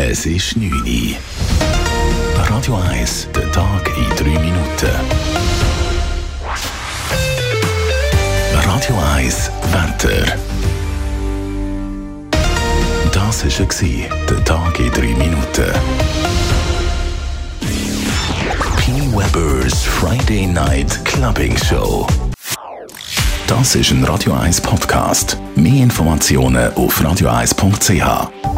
Es ist 9 Uhr. Radio 1, der Tag in 3 Minuten. Radio 1, Wetter. Das war der Tag in 3 Minuten. P. Weber's Friday Night Clubbing Show. Das ist ein Radio 1 Podcast. Mehr Informationen auf radio1.ch.